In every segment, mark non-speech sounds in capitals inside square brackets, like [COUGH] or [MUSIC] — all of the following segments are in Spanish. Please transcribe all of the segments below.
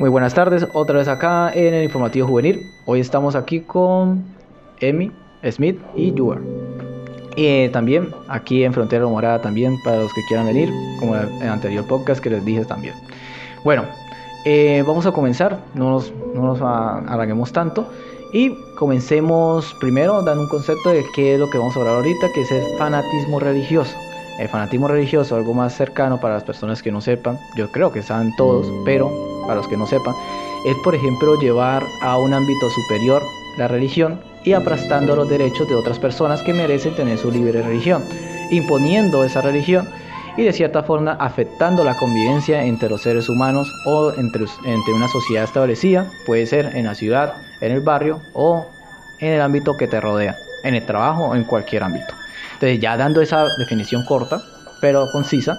Muy buenas tardes, otra vez acá en el informativo juvenil. Hoy estamos aquí con Emi, Smith y Yuer. Y eh, también aquí en Frontera Morada también para los que quieran venir, como en el anterior podcast que les dije también. Bueno, eh, vamos a comenzar, no nos, no nos alarguemos tanto. Y comencemos primero dando un concepto de qué es lo que vamos a hablar ahorita, que es el fanatismo religioso. El fanatismo religioso, algo más cercano para las personas que no sepan, yo creo que saben todos, pero para los que no sepan, es por ejemplo llevar a un ámbito superior la religión y aplastando los derechos de otras personas que merecen tener su libre religión, imponiendo esa religión y de cierta forma afectando la convivencia entre los seres humanos o entre, una sociedad establecida, puede ser en la ciudad, en el barrio o en el ámbito que te rodea, en el trabajo o en cualquier ámbito. Entonces ya dando esa definición corta, pero concisa,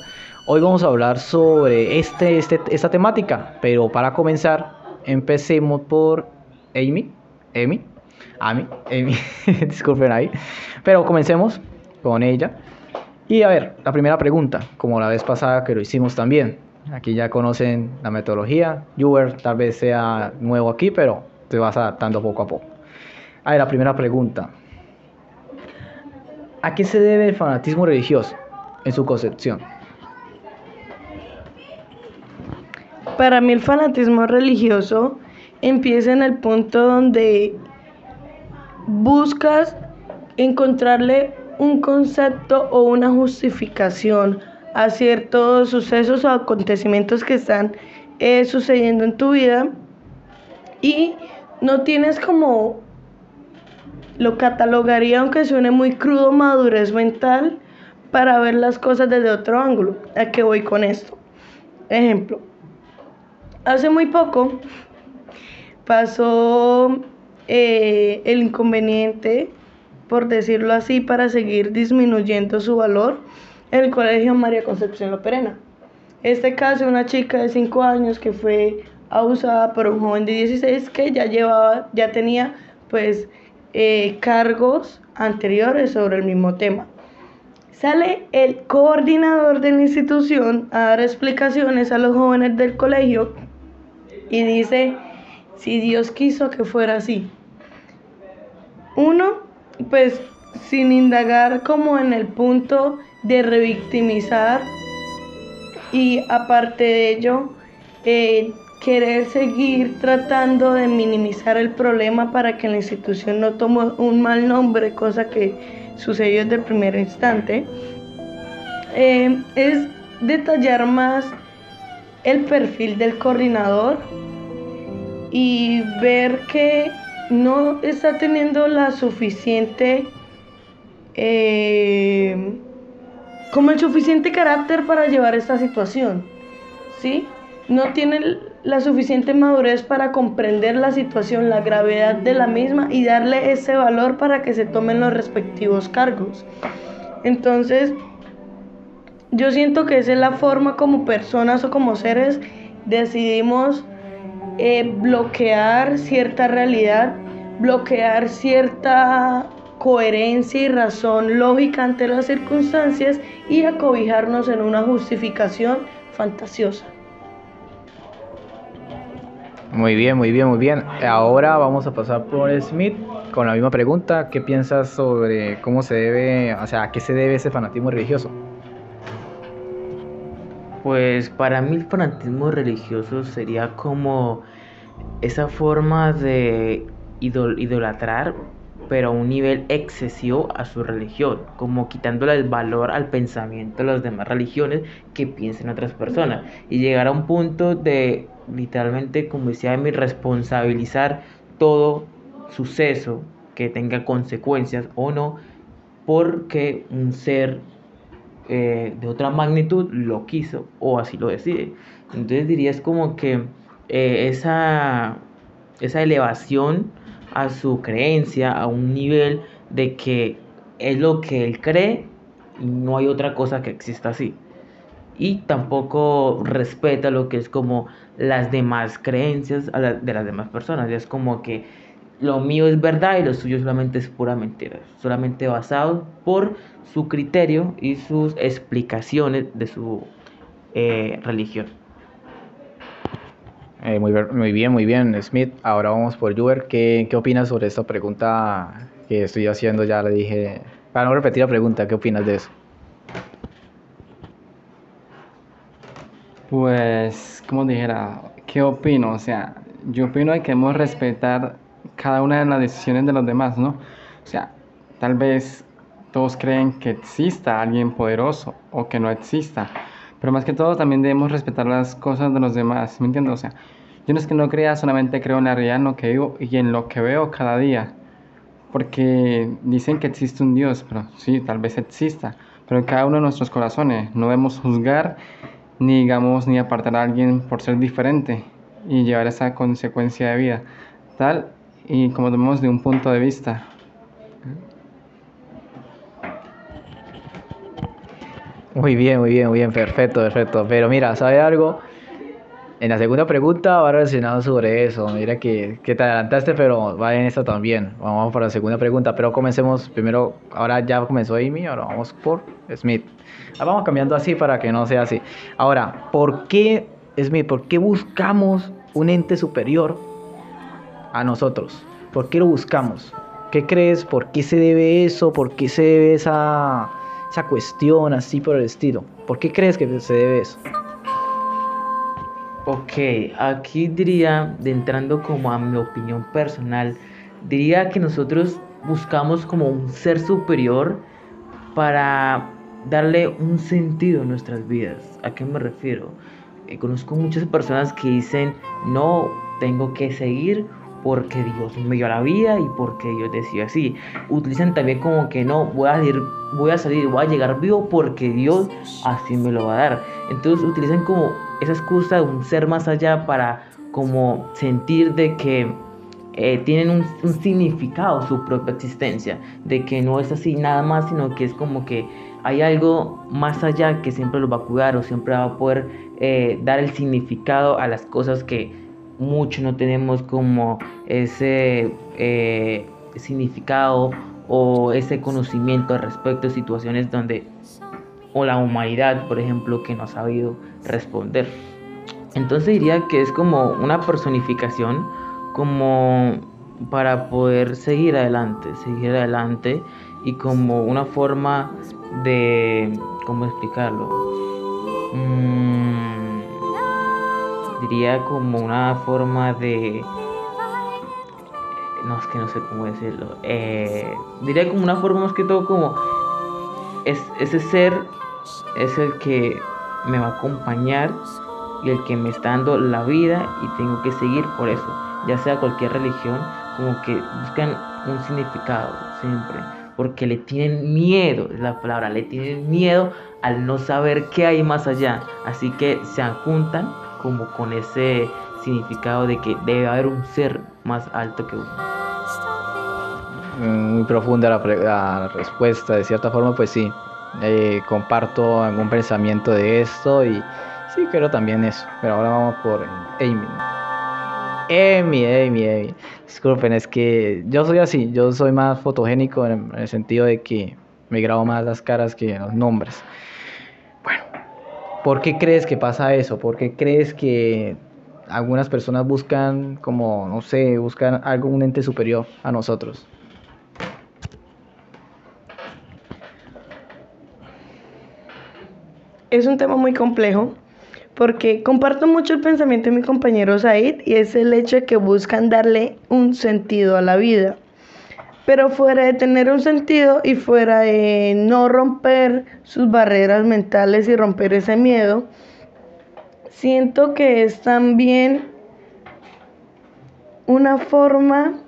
Hoy vamos a hablar sobre este, este, esta temática, pero para comenzar, empecemos por Amy, Amy, Amy, Amy, [LAUGHS] disculpen ahí, pero comencemos con ella. Y a ver, la primera pregunta, como la vez pasada que lo hicimos también, aquí ya conocen la metodología, Uber tal vez sea nuevo aquí, pero te vas adaptando poco a poco. A ver, la primera pregunta, ¿a qué se debe el fanatismo religioso en su concepción? Para mí el fanatismo religioso empieza en el punto donde buscas encontrarle un concepto o una justificación a ciertos sucesos o acontecimientos que están eh, sucediendo en tu vida y no tienes como lo catalogaría aunque suene muy crudo madurez mental para ver las cosas desde otro ángulo. ¿A qué voy con esto? Ejemplo, Hace muy poco pasó eh, el inconveniente, por decirlo así, para seguir disminuyendo su valor en el Colegio María Concepción Loperena. Este caso, una chica de 5 años que fue abusada por un joven de 16 que ya llevaba, ya tenía pues eh, cargos anteriores sobre el mismo tema. Sale el coordinador de la institución a dar explicaciones a los jóvenes del colegio y dice, si Dios quiso que fuera así. Uno, pues sin indagar como en el punto de revictimizar y aparte de ello, eh, querer seguir tratando de minimizar el problema para que la institución no tome un mal nombre, cosa que sucedió desde el primer instante, eh, es detallar más el perfil del coordinador y ver que no está teniendo la suficiente eh, como el suficiente carácter para llevar esta situación ¿sí? no tiene la suficiente madurez para comprender la situación, la gravedad de la misma y darle ese valor para que se tomen los respectivos cargos. Entonces, yo siento que esa es la forma como personas o como seres decidimos eh, bloquear cierta realidad, bloquear cierta coherencia y razón lógica ante las circunstancias y acobijarnos en una justificación fantasiosa. Muy bien, muy bien, muy bien. Ahora vamos a pasar por Smith con la misma pregunta. ¿Qué piensas sobre cómo se debe, o sea, a qué se debe ese fanatismo religioso? Pues para mí el fanatismo religioso sería como esa forma de idolatrar, pero a un nivel excesivo a su religión, como quitándole el valor al pensamiento de las demás religiones que piensen otras personas, y llegar a un punto de literalmente, como decía mi responsabilizar todo suceso que tenga consecuencias o no, porque un ser eh, de otra magnitud lo quiso o así lo decide. Entonces diría es como que eh, esa, esa elevación a su creencia, a un nivel de que es lo que él cree y no hay otra cosa que exista así. Y tampoco respeta lo que es como las demás creencias de las demás personas. Es como que lo mío es verdad y lo suyo solamente es pura mentira, solamente basado por su criterio y sus explicaciones de su eh, religión. Eh, muy, muy bien, muy bien, Smith. Ahora vamos por Juber. ¿Qué, qué opinas sobre esta pregunta que estoy haciendo? Ya le dije. Para no repetir la pregunta, ¿qué opinas de eso? Pues, como dijera, ¿qué opino? O sea, yo opino de que debemos respetar cada una de las decisiones de los demás, ¿no? O sea, tal vez todos creen que exista alguien poderoso o que no exista, pero más que todo también debemos respetar las cosas de los demás, ¿me entiendes? O sea, yo no es que no crea, solamente creo en la realidad, en lo que vivo y en lo que veo cada día. Porque dicen que existe un Dios, pero sí, tal vez exista, pero en cada uno de nuestros corazones no debemos juzgar ni digamos ni apartar a alguien por ser diferente y llevar esa consecuencia de vida tal y como vemos de un punto de vista Muy bien, muy bien, muy bien, perfecto, perfecto. Pero mira, ¿sabe algo? En la segunda pregunta va relacionado sobre eso. Mira que, que te adelantaste, pero va en esta también. Vamos para la segunda pregunta, pero comencemos primero. Ahora ya comenzó Amy, ahora vamos por Smith. Ah, vamos cambiando así para que no sea así. Ahora, ¿por qué, Smith, por qué buscamos un ente superior a nosotros? ¿Por qué lo buscamos? ¿Qué crees? ¿Por qué se debe eso? ¿Por qué se debe esa, esa cuestión así por el estilo? ¿Por qué crees que se debe eso? Ok, aquí diría, de entrando como a mi opinión personal, diría que nosotros buscamos como un ser superior para darle un sentido a nuestras vidas. ¿A qué me refiero? Eh, conozco muchas personas que dicen, no, tengo que seguir porque Dios me dio la vida y porque Dios decidió así. Utilizan también como que no, voy a salir, voy a salir, voy a llegar vivo porque Dios así me lo va a dar. Entonces utilizan como esa excusa de un ser más allá para como sentir de que eh, tienen un, significado su propia existencia, de que no es así nada más, sino que es como que hay algo más allá que siempre los va a cuidar o siempre va a poder eh, dar el significado a las cosas que mucho no tenemos como ese eh, significado o ese conocimiento respecto de situaciones donde o la humanidad, por ejemplo, que no ha sabido responder. Entonces diría que es como una personificación como para poder seguir adelante, seguir adelante y como una forma de, ¿cómo explicarlo? Mm, diría como una forma de, no es que no sé cómo decirlo, eh, diría como una forma más que todo como es, ese ser es el que me va a acompañar y el que me está dando la vida y tengo que seguir por eso, ya sea cualquier religión, como que buscan un significado siempre, porque le tienen miedo, es la palabra, le tienen miedo al no saber qué hay más allá, así que se juntan como con ese significado de que debe haber un ser más alto que uno. Muy profunda la, respuesta, de cierta forma, pues sí. Eh, comparto algún pensamiento de esto y sí, creo también eso. Pero ahora vamos por Amy. Amy, Amy, Amy. Disculpen, es que yo soy así, yo soy más fotogénico en el sentido de que me grabo más las caras que los nombres. ¿Por qué crees que pasa eso? ¿Por qué crees que algunas personas buscan como, no sé, buscan algo, un ente superior a nosotros? Es un tema muy complejo porque comparto mucho el pensamiento de mi compañero Said y es el hecho de que buscan darle un sentido a la vida. Pero fuera de tener un sentido y fuera de no romper sus barreras mentales y romper ese miedo, siento que es también una forma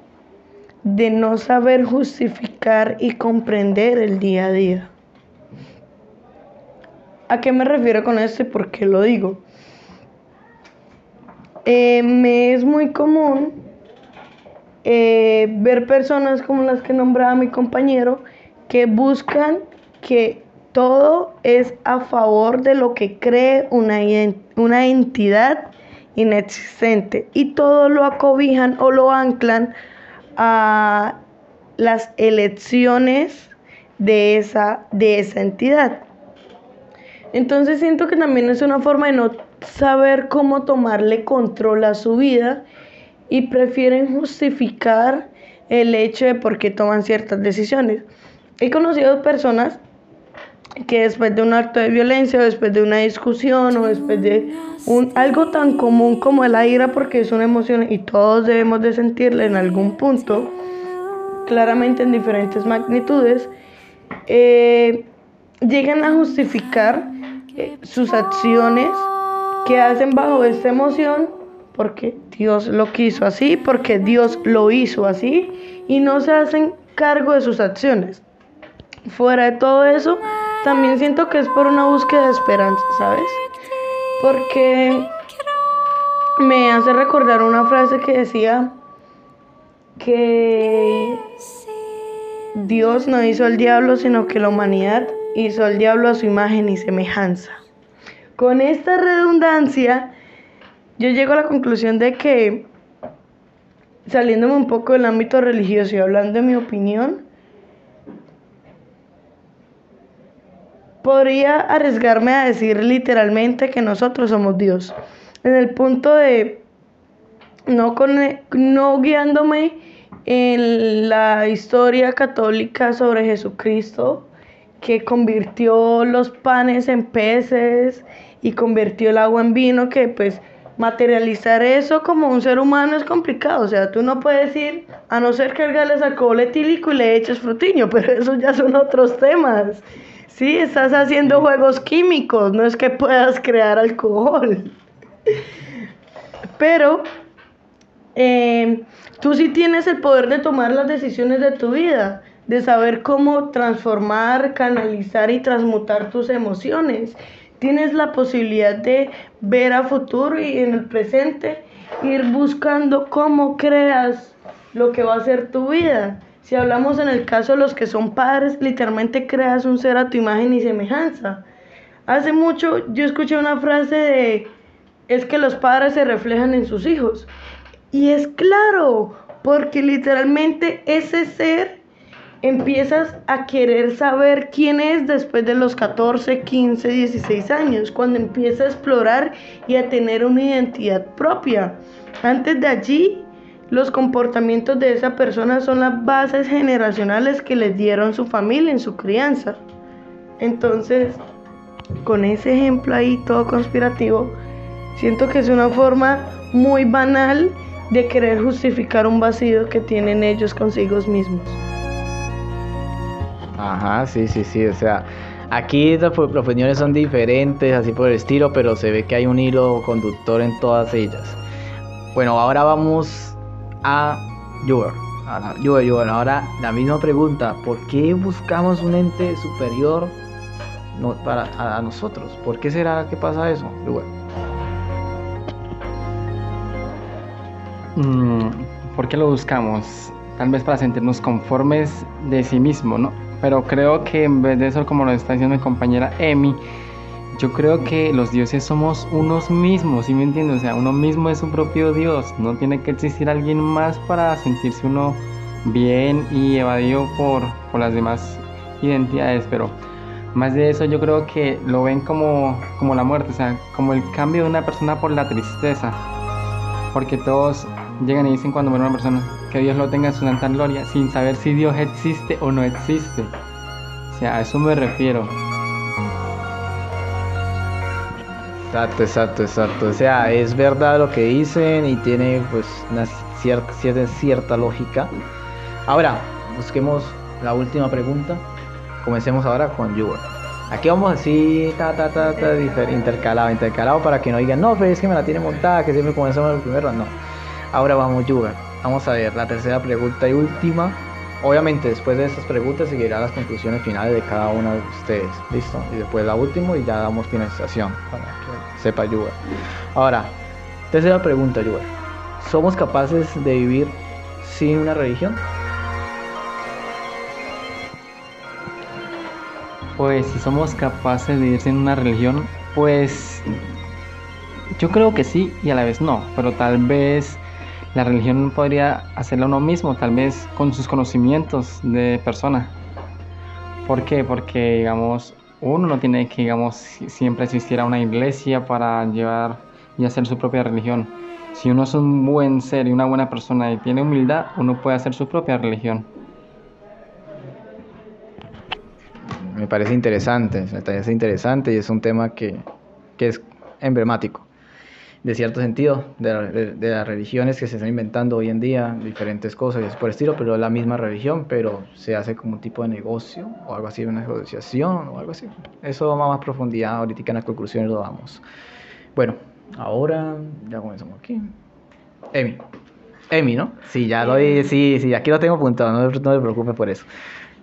de no saber justificar y comprender el día a día. ¿A qué me refiero con esto y por qué lo digo? Eh, me es muy común eh, ver personas como las que nombraba mi compañero que buscan que todo es a favor de lo que cree una, una entidad inexistente y todo lo acobijan o lo anclan a las elecciones de esa, de esa entidad. Entonces siento que también es una forma de no saber cómo tomarle control a su vida y prefieren justificar el hecho de por qué toman ciertas decisiones. He conocido personas que después de un acto de violencia, o después de una discusión, o después de un, algo tan común como la ira, porque es una emoción y todos debemos de sentirla en algún punto, claramente en diferentes magnitudes, eh, llegan a justificar eh, sus acciones que hacen bajo esta emoción porque Dios lo quiso así, porque Dios lo hizo así y no se hacen cargo de sus acciones. Fuera de todo eso, también siento que es por una búsqueda de esperanza, ¿sabes? Porque me hace recordar una frase que decía que Dios no hizo al diablo, sino que la humanidad hizo al diablo a su imagen y semejanza. Con esta redundancia, yo llego a la conclusión de que, saliéndome un poco del ámbito religioso y hablando de mi opinión, podría arriesgarme a decir literalmente que nosotros somos Dios. En el punto de no, no guiándome en la historia católica sobre Jesucristo, que convirtió los panes en peces y convirtió el agua en vino, que pues materializar eso como un ser humano es complicado. O sea, tú no puedes ir, a no ser que regales alcohol etílico y le eches frutiño, [LAUGHS] pero eso ya son otros temas. Sí, estás haciendo juegos químicos, no es que puedas crear alcohol. [LAUGHS] Pero eh, tú sí tienes el poder de tomar las decisiones de tu vida, de saber cómo transformar, canalizar y transmutar tus emociones tienes la posibilidad de ver a futuro y en el presente ir buscando cómo creas lo que va a ser tu vida. Si hablamos en el caso de los que son padres, literalmente creas un ser a tu imagen y semejanza. Hace mucho yo escuché una frase de, es que los padres se reflejan en sus hijos. Y es claro, porque literalmente ese ser empiezas a querer saber quién es después de los 14, 15, 16 años, cuando empieza a explorar y a tener una identidad propia. Antes de allí, los comportamientos de esa persona son las bases generacionales que les dieron su familia en su crianza. Entonces, con ese ejemplo ahí todo conspirativo, siento que es una forma muy banal de querer justificar un vacío que tienen ellos consigo mismos. Ajá, sí, sí, sí, o sea, aquí las opiniones son diferentes, así por el estilo, pero se ve que hay un hilo conductor en todas ellas. Bueno, ahora vamos a Yuber. Yuber, ahora la misma pregunta, ¿por qué buscamos un ente superior para, a, nosotros? ¿Por qué será que pasa eso? Mm, ¿Por qué lo buscamos? Tal vez para sentirnos conformes de sí mismo, ¿no? Pero creo que en vez de eso, como lo está diciendo mi compañera Emi, yo creo que los dioses somos unos mismos, ¿sí me entiendes? O sea, uno mismo es su propio Dios, no tiene que existir alguien más para sentirse uno bien y evadido por, por las demás identidades, pero más de eso yo creo que lo ven como, como la muerte, o sea, como el cambio de una persona por la tristeza, porque todos llegan y dicen cuando muere una persona que Dios lo tenga en su santa gloria sin saber si Dios existe o no existe. O sea, a eso me refiero. Exacto, exacto, exacto. O sea, es verdad lo que dicen y tiene pues una cierta, cierta, cierta lógica. Ahora, busquemos la última pregunta. Comencemos ahora con Yuber. Aquí vamos así, ta, ta, ta, ta, intercalado, intercalado para que no digan, no, pero es que me la tiene montada, que siempre comenzamos el primero. No. Ahora vamos, Yuber. Vamos a ver la tercera pregunta y última. Obviamente después de estas preguntas seguirán las conclusiones finales de cada uno de ustedes. ¿Listo? Y después la última y ya damos finalización para que sepa Yuber. Ahora, tercera pregunta, Yuber. ¿Somos capaces de vivir sin una religión? Pues si somos capaces de vivir sin una religión, pues yo creo que sí y a la vez no, pero tal vez la religión podría hacerlo uno mismo, tal vez con sus conocimientos de persona. ¿Por qué? Porque, digamos, uno no tiene que, digamos, si- siempre asistir a una iglesia para llevar y hacer su propia religión. Si uno es un buen ser y una buena persona y tiene humildad, uno puede hacer su propia religión. Me parece interesante, me parece interesante y es un tema que, que es emblemático, de cierto sentido, de, de- las religiones que se están inventando hoy en día, diferentes cosas por estilo, pero la misma religión, pero se hace como un tipo de negocio o algo así, una asociación o algo así. Eso va a más profundidad, ahorita en las conclusiones lo damos. Bueno, ahora ya comenzamos aquí. Emi. Emi, ¿no? Sí, ya lo sí, sí, aquí lo tengo apuntado, no, no te preocupes por eso.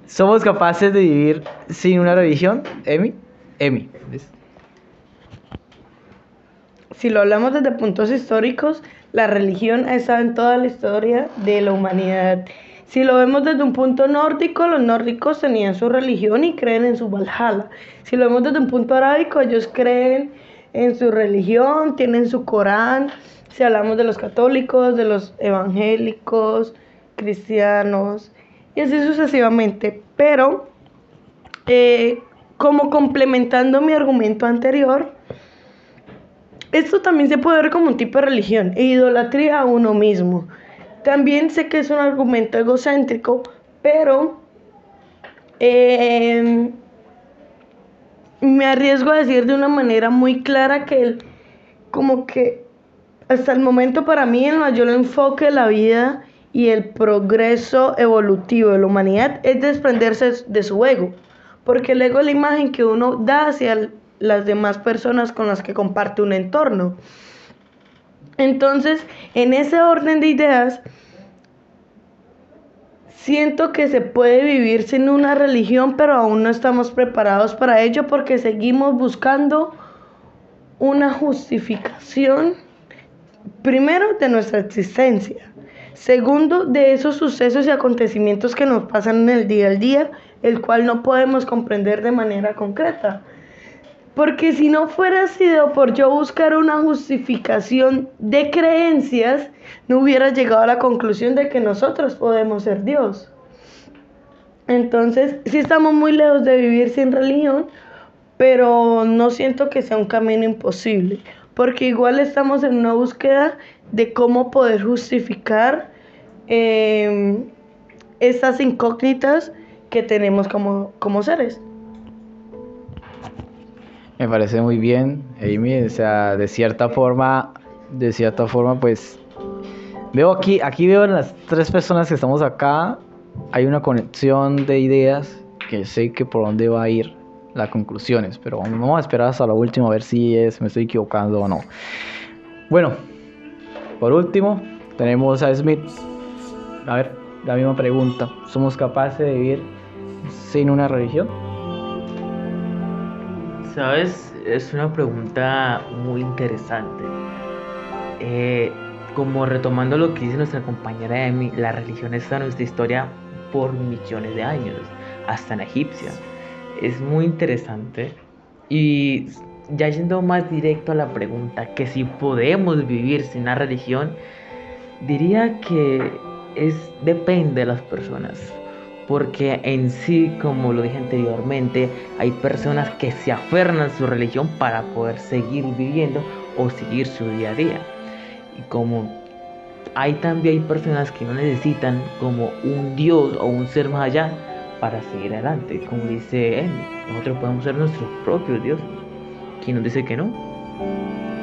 ¿Somos capaces de vivir sin una religión? Emi. Emi. ¿ves? Si lo hablamos desde puntos históricos, la religión ha estado en toda la historia de la humanidad. Si lo vemos desde un punto nórdico, los nórdicos tenían su religión y creen en su Valhalla. Si lo vemos desde un punto arábico, ellos creen en su religión, tienen su Corán. Si hablamos de los católicos, de los evangélicos, cristianos, y así sucesivamente. Pero, eh, como complementando mi argumento anterior, esto también se puede ver como un tipo de religión e idolatría a uno mismo. También sé que es un argumento egocéntrico, pero eh, me arriesgo a decir de una manera muy clara que el- como que hasta el momento para mí el mayor enfoque de la vida y el progreso evolutivo de la humanidad es desprenderse de su ego, porque el ego es la imagen que uno da hacia el- las demás personas con las que comparte un entorno. Entonces, en ese orden de ideas, siento que se puede vivir sin una religión, pero aún no estamos preparados para ello porque seguimos buscando una justificación, primero, de nuestra existencia, segundo, de esos sucesos y acontecimientos que nos pasan en el día al día, el cual no podemos comprender de manera concreta. Porque si no fuera sido por yo buscar una justificación de creencias, no hubiera llegado a la conclusión de que nosotros podemos ser Dios. Entonces, sí estamos muy lejos de vivir sin religión, pero no siento que sea un camino imposible, porque igual estamos en una búsqueda de cómo poder justificar eh, estas incógnitas que tenemos como, como seres. Me parece muy bien, Amy. O sea, de cierta forma, de cierta forma, pues veo aquí, aquí veo en las tres personas que estamos acá, hay una conexión de ideas que sé que por dónde va a ir las conclusiones, pero vamos a esperar hasta lo último a ver si es, me estoy equivocando o no. Bueno, por último tenemos a Smith. A ver, la misma pregunta. ¿Somos capaces de vivir sin una religión? Sabes, es una pregunta muy interesante. Eh, como retomando lo que dice nuestra compañera Emi, la religión está en nuestra historia por millones de años, hasta en egipcia. Es muy interesante. Y ya yendo más directo a la pregunta, que si podemos vivir sin una religión, diría que es depende de las personas. Porque en sí, como lo dije anteriormente, hay personas que se aferran a su religión para poder seguir viviendo o seguir su día a día. Y como hay también hay personas que no necesitan como un Dios o un ser más allá para seguir adelante. Como dice Emi, nosotros podemos ser nuestros propios dioses. ¿Quién nos dice que no?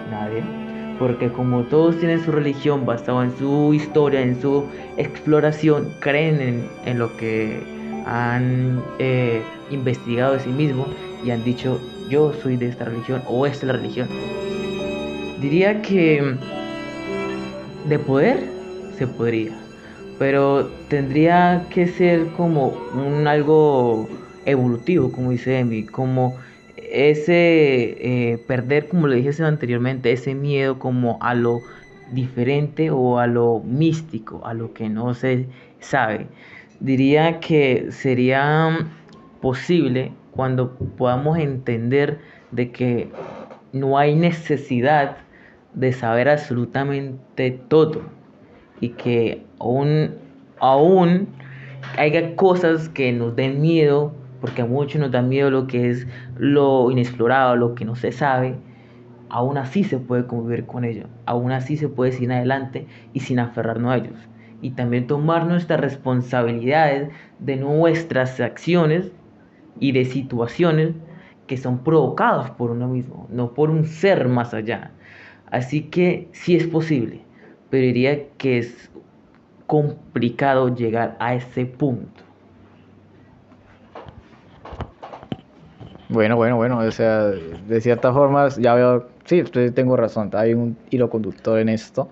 Nadie. Porque como todos tienen su religión basada en su historia, en su exploración, creen en, en lo que han eh, investigado de sí mismos y han dicho, yo soy de esta religión o esta es la religión. Diría que de poder se podría, pero tendría que ser como un algo evolutivo, como dice Emi, como ese eh, perder, como le dije anteriormente, ese miedo como a lo diferente o a lo místico, a lo que no se sabe. Diría que sería posible cuando podamos entender de que no hay necesidad de saber absolutamente todo y que aún, aún haya cosas que nos den miedo porque a muchos nos da miedo lo que es lo inexplorado, lo que no se sabe, aún así se puede convivir con ello, aún así se puede seguir adelante y sin aferrarnos a ellos. Y también tomar nuestras responsabilidades de nuestras acciones y de situaciones que son provocadas por uno mismo, no por un ser más allá. Así que sí es posible, pero diría que es complicado llegar a ese punto. Bueno, bueno, bueno, o sea, de cierta forma ya veo, sí, tengo razón, hay un hilo conductor en esto.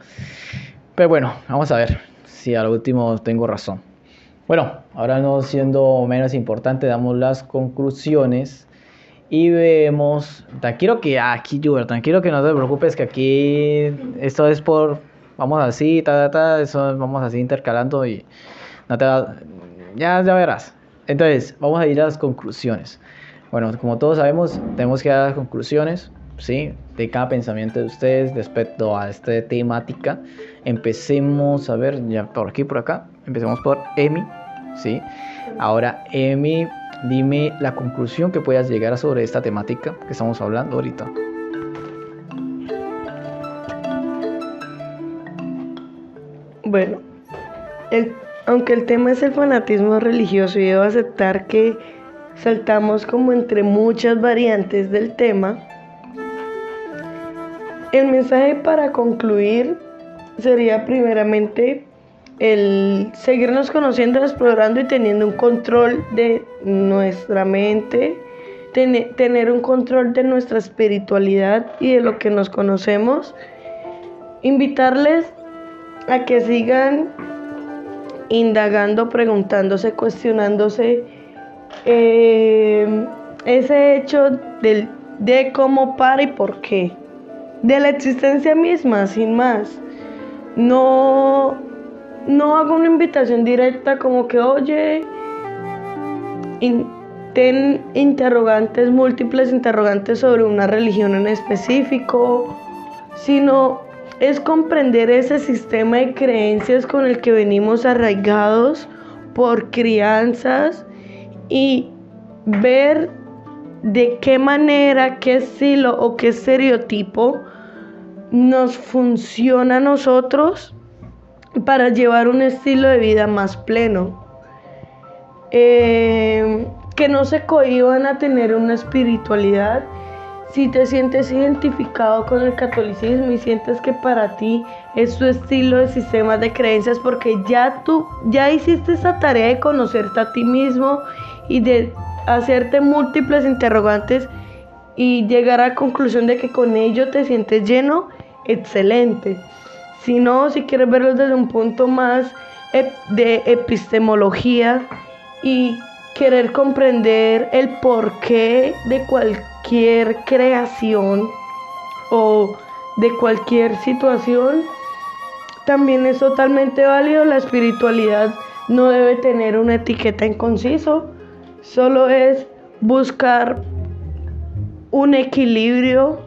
Pero bueno, vamos a ver si al último tengo razón. Bueno, ahora no siendo menos importante, damos las conclusiones y vemos, tranquilo que aquí, Juber, tranquilo que no te preocupes que aquí esto es por, vamos así, ta, ta, ta, eso vamos así intercalando y no te ya, ya verás. Entonces, vamos a ir a las conclusiones. Bueno, como todos sabemos, tenemos que dar conclusiones, ¿sí? De cada pensamiento de ustedes respecto a esta temática. Empecemos a ver, ya por aquí, por acá. Empecemos por Emi, ¿sí? Ahora, Emi, dime la conclusión que puedas llegar sobre esta temática que estamos hablando ahorita. Bueno, aunque el tema es el fanatismo religioso y debo aceptar que saltamos como entre muchas variantes del tema. El mensaje para concluir sería primeramente el seguirnos conociendo, explorando y teniendo un control de nuestra mente, tener un control de nuestra espiritualidad y de lo que nos conocemos. Invitarles a que sigan indagando, preguntándose, cuestionándose eh, ese hecho del, de cómo para y por qué. De la existencia misma, sin más. No, no hago una invitación directa como que, oye, ten interrogantes, múltiples interrogantes sobre una religión en específico, sino es comprender ese sistema de creencias con el que venimos arraigados por crianzas y ver de qué manera, qué estilo o qué estereotipo nos funciona a nosotros para llevar un estilo de vida más pleno. Eh, que no se cohiban a tener una espiritualidad. Si te sientes identificado con el catolicismo y sientes que para ti es tu estilo de sistema de creencias porque ya tú ya hiciste esa tarea de conocerte a ti mismo y de hacerte múltiples interrogantes y llegar a la conclusión de que con ello te sientes lleno, excelente. Si no, si quieres verlo desde un punto más de epistemología y querer comprender el porqué de cualquier creación o de cualquier situación, también es totalmente válido. La espiritualidad no debe tener una etiqueta en conciso Solo es buscar un equilibrio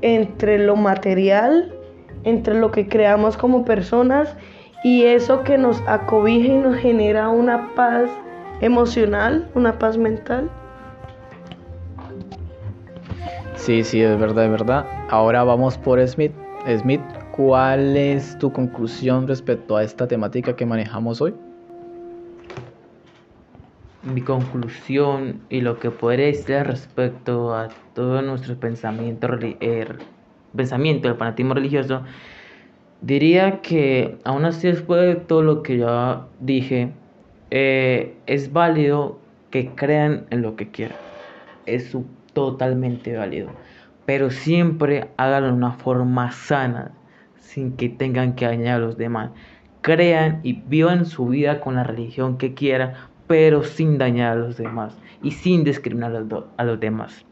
entre lo material, entre lo que creamos como personas y eso que nos acobija y nos genera una paz emocional, una paz mental. Sí, sí, es verdad, es verdad. Ahora vamos por Smith. Smith, ¿cuál es tu conclusión respecto a esta temática que manejamos hoy? Mi conclusión y lo que podría decir respecto a todo nuestro pensamiento, er, pensamiento del fanatismo religioso, diría que aún así después de todo lo que ya dije, eh, es válido que crean en lo que quieran. Es totalmente válido. Pero siempre háganlo de una forma sana, sin que tengan que dañar a los demás. Crean y vivan su vida con la religión que quieran, pero sin dañar a los demás y sin discriminar a los demás.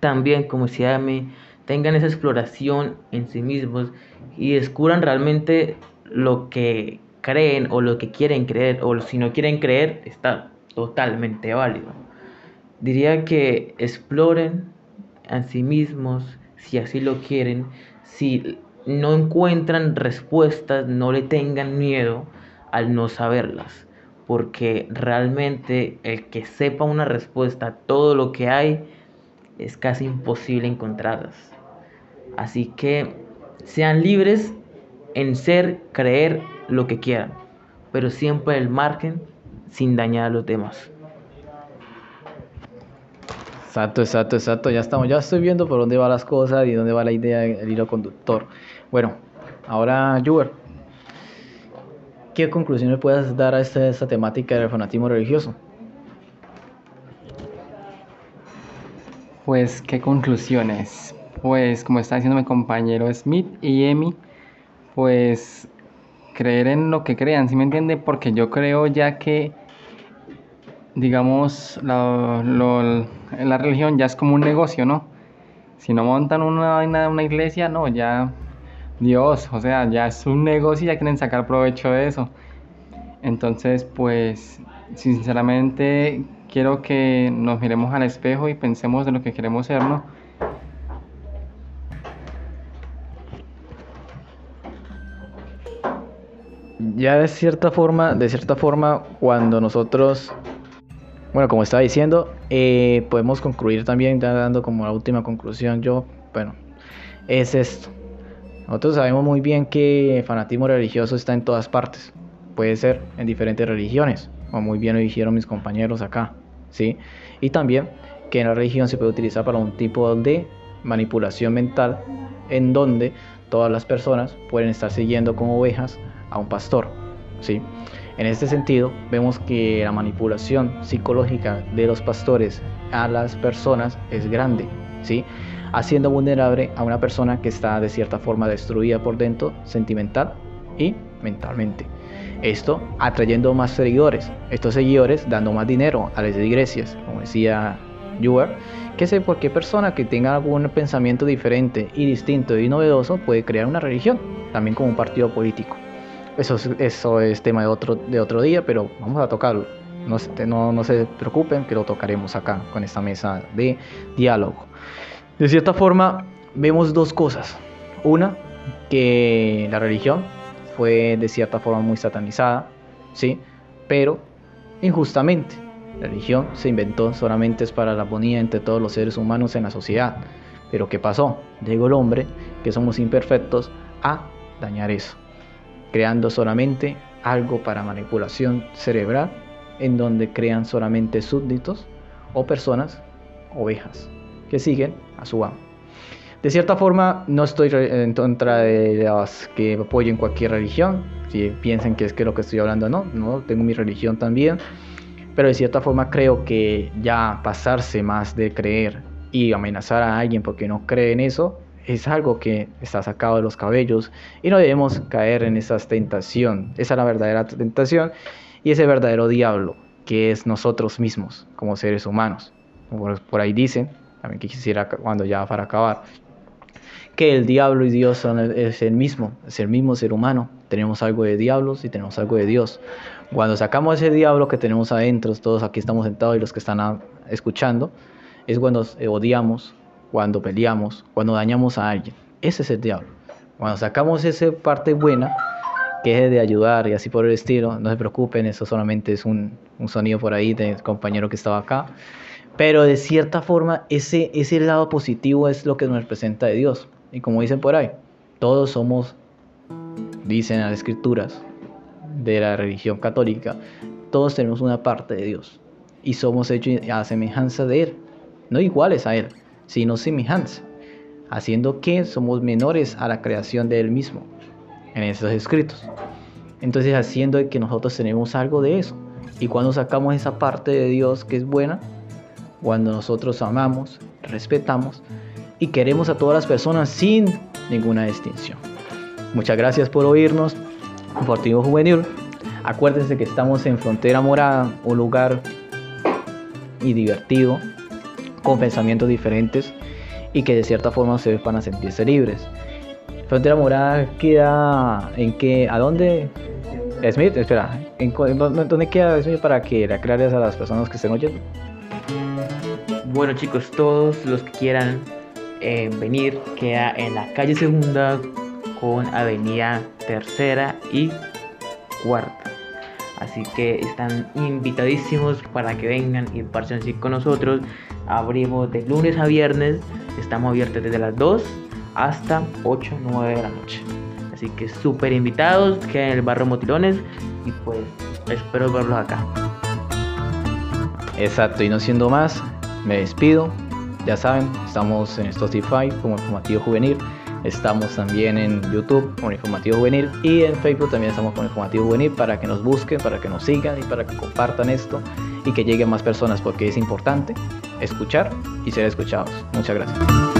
También, como decía mí, tengan esa exploración en sí mismos y descubran realmente lo que creen o lo que quieren creer o si no quieren creer está totalmente válido. Diría que exploren a sí mismos si así lo quieren, si no encuentran respuestas, no le tengan miedo al no saberlas porque realmente el que sepa una respuesta a todo lo que hay es casi imposible encontrarlas. Así que sean libres en ser, creer lo que quieran, pero siempre el margen sin dañar a los demás. Exacto, exacto, exacto. Ya estamos, ya estoy viendo por dónde van las cosas y dónde va la idea, el hilo conductor. Bueno, ahora, Juber, ¿qué conclusión le puedes dar a esta, temática del fanatismo religioso? Pues, ¿qué conclusiones? Pues, como está diciendo mi compañero Smith y Emi, pues creer en lo que crean, ¿sí me entiende? Porque yo creo ya que digamos, la, la religión ya es como un negocio, ¿no? Si no montan una, una iglesia, no, ya Dios, o sea, ya es un negocio y ya quieren sacar provecho de eso. Entonces, pues, sinceramente, quiero que nos miremos al espejo y pensemos de lo que queremos ser, ¿no? Ya de cierta forma, de cierta forma, cuando nosotros bueno, como estaba diciendo, eh, podemos concluir también, dando como la última conclusión, yo, bueno, es esto. Nosotros sabemos muy bien que el fanatismo religioso está en todas partes. Puede ser en diferentes religiones, como muy bien lo dijeron mis compañeros acá, ¿sí? Y también que en la religión se puede utilizar para un tipo de manipulación mental en donde todas las personas pueden estar siguiendo como ovejas a un pastor, ¿sí? En este sentido, vemos que la manipulación psicológica de los pastores a las personas es grande, ¿sí? Haciendo vulnerable a una persona que está de cierta forma destruida por dentro, sentimental y mentalmente. Esto atrayendo más seguidores, estos seguidores dando más dinero a las iglesias, como decía Yuer, que sé por qué persona que tenga algún pensamiento diferente y distinto y novedoso puede crear una religión, también como un partido político. Eso es, tema de otro, día, pero vamos a tocarlo. No se preocupen que lo tocaremos acá con esta mesa de diálogo. De cierta forma, vemos dos cosas. Una, que la religión fue de cierta forma muy satanizada, ¿sí? Pero injustamente. La religión se inventó solamente para la armonía entre todos los seres humanos en la sociedad. Pero ¿qué pasó? Llegó el hombre, que somos imperfectos, a dañar eso creando solamente algo para manipulación cerebral, en donde crean solamente súbditos o personas, ovejas, que siguen su amo. De cierta forma, no estoy en contra de las que apoyen cualquier religión, si piensen que es que lo que estoy hablando no, no, tengo mi religión también, pero de cierta forma creo que ya pasarse más de creer y amenazar a alguien porque no cree en eso, es algo que está sacado de los cabellos y no debemos caer en esa tentación. Esa es la verdadera tentación y ese verdadero diablo que es nosotros mismos como seres humanos. Por, ahí dicen, también que quisiera cuando ya para acabar, que el diablo y Dios son es el mismo, es el mismo ser humano. Tenemos algo de diablos y tenemos algo de Dios. Cuando sacamos ese diablo que tenemos adentro, todos aquí estamos sentados y los que están escuchando, es cuando odiamos, cuando peleamos, cuando dañamos a alguien. Ese es el diablo. Cuando sacamos esa parte buena, que es de ayudar y así por el estilo, no se preocupen, eso solamente es un, sonido por ahí del compañero que estaba acá. Pero de cierta forma, ese, ese lado positivo es lo que nos representa de Dios. Y como dicen por ahí, todos somos, dicen las escrituras de la religión católica, todos tenemos una parte de Dios. Y somos hechos a semejanza de Él, no iguales a Él sino semejanza, haciendo que somos menores a la creación de Él mismo en esos escritos. Entonces haciendo que nosotros tenemos algo de eso. Y cuando sacamos esa parte de Dios que es buena, cuando nosotros amamos, respetamos y queremos a todas las personas sin ninguna distinción. Muchas gracias por oírnos. Deportivo Juvenil. Acuérdense que estamos en Frontera Morada, un lugar y divertido con pensamientos diferentes y que de cierta forma se van a sentirse libres. Frontera Morada queda en que, ¿a dónde? Smith, espera, ¿en, dónde queda Smith para que le aclares a las personas que estén oyendo? Bueno chicos, todos los que quieran eh, venir, queda en la calle segunda con avenida tercera y cuarta. Así que están invitadísimos para que vengan y participen con nosotros. Abrimos de lunes a viernes, estamos abiertos desde las 2 hasta 8, 9 de la noche. Así que súper invitados, que en el barrio Motilones y pues espero verlos acá. Exacto, y no siendo más, me despido. Ya saben, estamos en Spotify como Informativo Juvenil. Estamos también en YouTube con Informativo Juvenil y en Facebook también estamos con Informativo Juvenil para que nos busquen, para que nos sigan y para que compartan esto y que lleguen más personas porque es importante escuchar y ser escuchados. Muchas gracias.